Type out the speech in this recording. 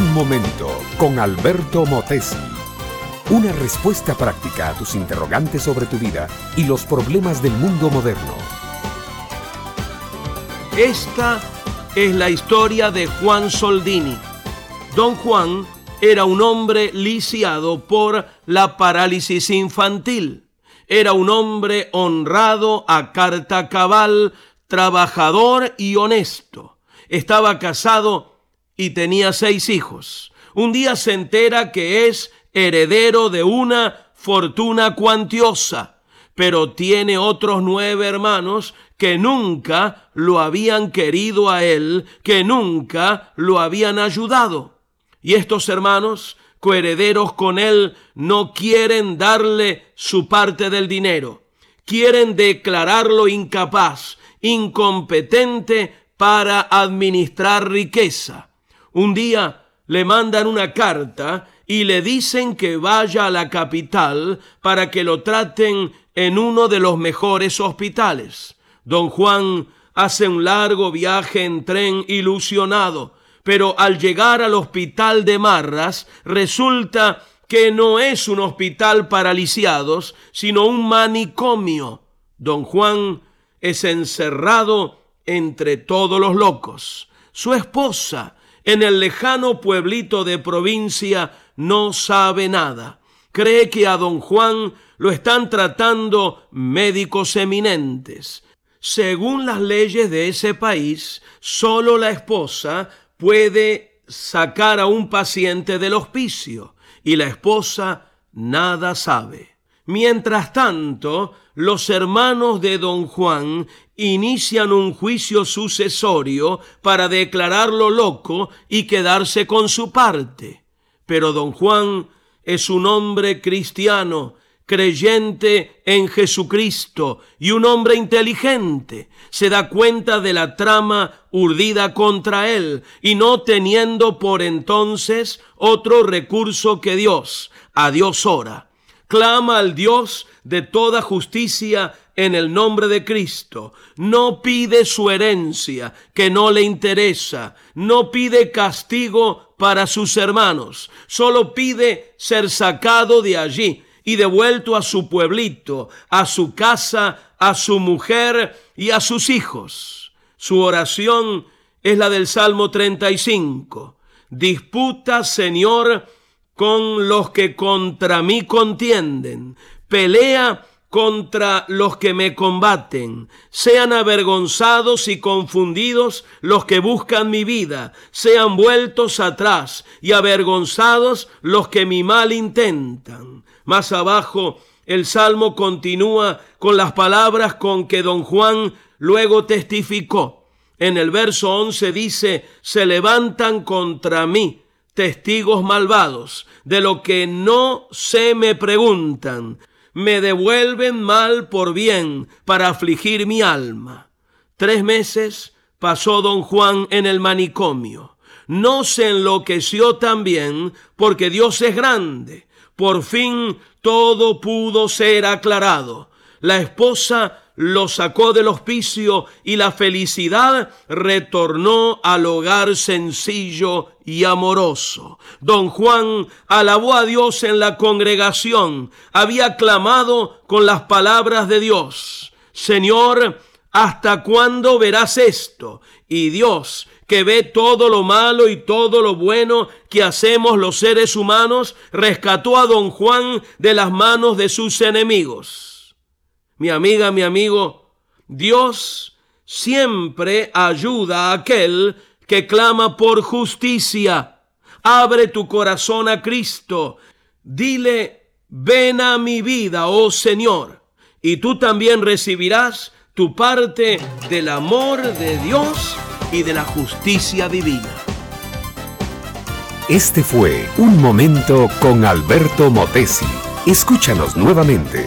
Un momento con Alberto Motesi. Una respuesta práctica a tus interrogantes sobre tu vida y los problemas del mundo moderno. Esta es la historia de Juan Soldini. Don Juan era un hombre lisiado por la parálisis infantil. Era un hombre honrado a carta cabal, trabajador y honesto. Estaba casado y tenía seis hijos. Un día se entera que es heredero de una fortuna cuantiosa, pero tiene otros nueve hermanos que nunca lo habían querido a él, que nunca lo habían ayudado. Y estos hermanos, coherederos con él, no quieren darle su parte del dinero. Quieren declararlo incapaz, incompetente para administrar riqueza. Un día le mandan una carta y le dicen que vaya a la capital para que lo traten en uno de los mejores hospitales. Don Juan hace un largo viaje en tren ilusionado, pero al llegar al hospital de Marras resulta que no es un hospital para lisiados, sino un manicomio. Don Juan es encerrado entre todos los locos. Su esposa, en el lejano pueblito de provincia no sabe nada. Cree que a don Juan lo están tratando médicos eminentes. Según las leyes de ese país, solo la esposa puede sacar a un paciente del hospicio y la esposa nada sabe. Mientras tanto, los hermanos de don Juan inician un juicio sucesorio para declararlo loco y quedarse con su parte. Pero don Juan es un hombre cristiano, creyente en Jesucristo y un hombre inteligente. Se da cuenta de la trama urdida contra él y no teniendo por entonces otro recurso que Dios. A Dios ora clama al Dios de toda justicia en el nombre de Cristo. No pide su herencia, que no le interesa. No pide castigo para sus hermanos. Solo pide ser sacado de allí y devuelto a su pueblito, a su casa, a su mujer y a sus hijos. Su oración es la del Salmo 35. Disputa, Señor, con los que contra mí contienden, pelea contra los que me combaten, sean avergonzados y confundidos los que buscan mi vida, sean vueltos atrás y avergonzados los que mi mal intentan. Más abajo, el salmo continúa con las palabras con que don Juan luego testificó. En el verso 11 dice, se levantan contra mí testigos malvados, de lo que no se me preguntan, me devuelven mal por bien para afligir mi alma. Tres meses pasó don Juan en el manicomio. No se enloqueció también porque Dios es grande. Por fin todo pudo ser aclarado. La esposa lo sacó del hospicio y la felicidad retornó al hogar sencillo y amoroso. Don Juan alabó a Dios en la congregación, había clamado con las palabras de Dios, Señor, ¿hasta cuándo verás esto? Y Dios, que ve todo lo malo y todo lo bueno que hacemos los seres humanos, rescató a don Juan de las manos de sus enemigos mi amiga, mi amigo, Dios siempre ayuda a aquel que clama por justicia. Abre tu corazón a Cristo. Dile, ven a mi vida, oh Señor. Y tú también recibirás tu parte del amor de Dios y de la justicia divina. Este fue Un Momento con Alberto Motesi. Escúchanos nuevamente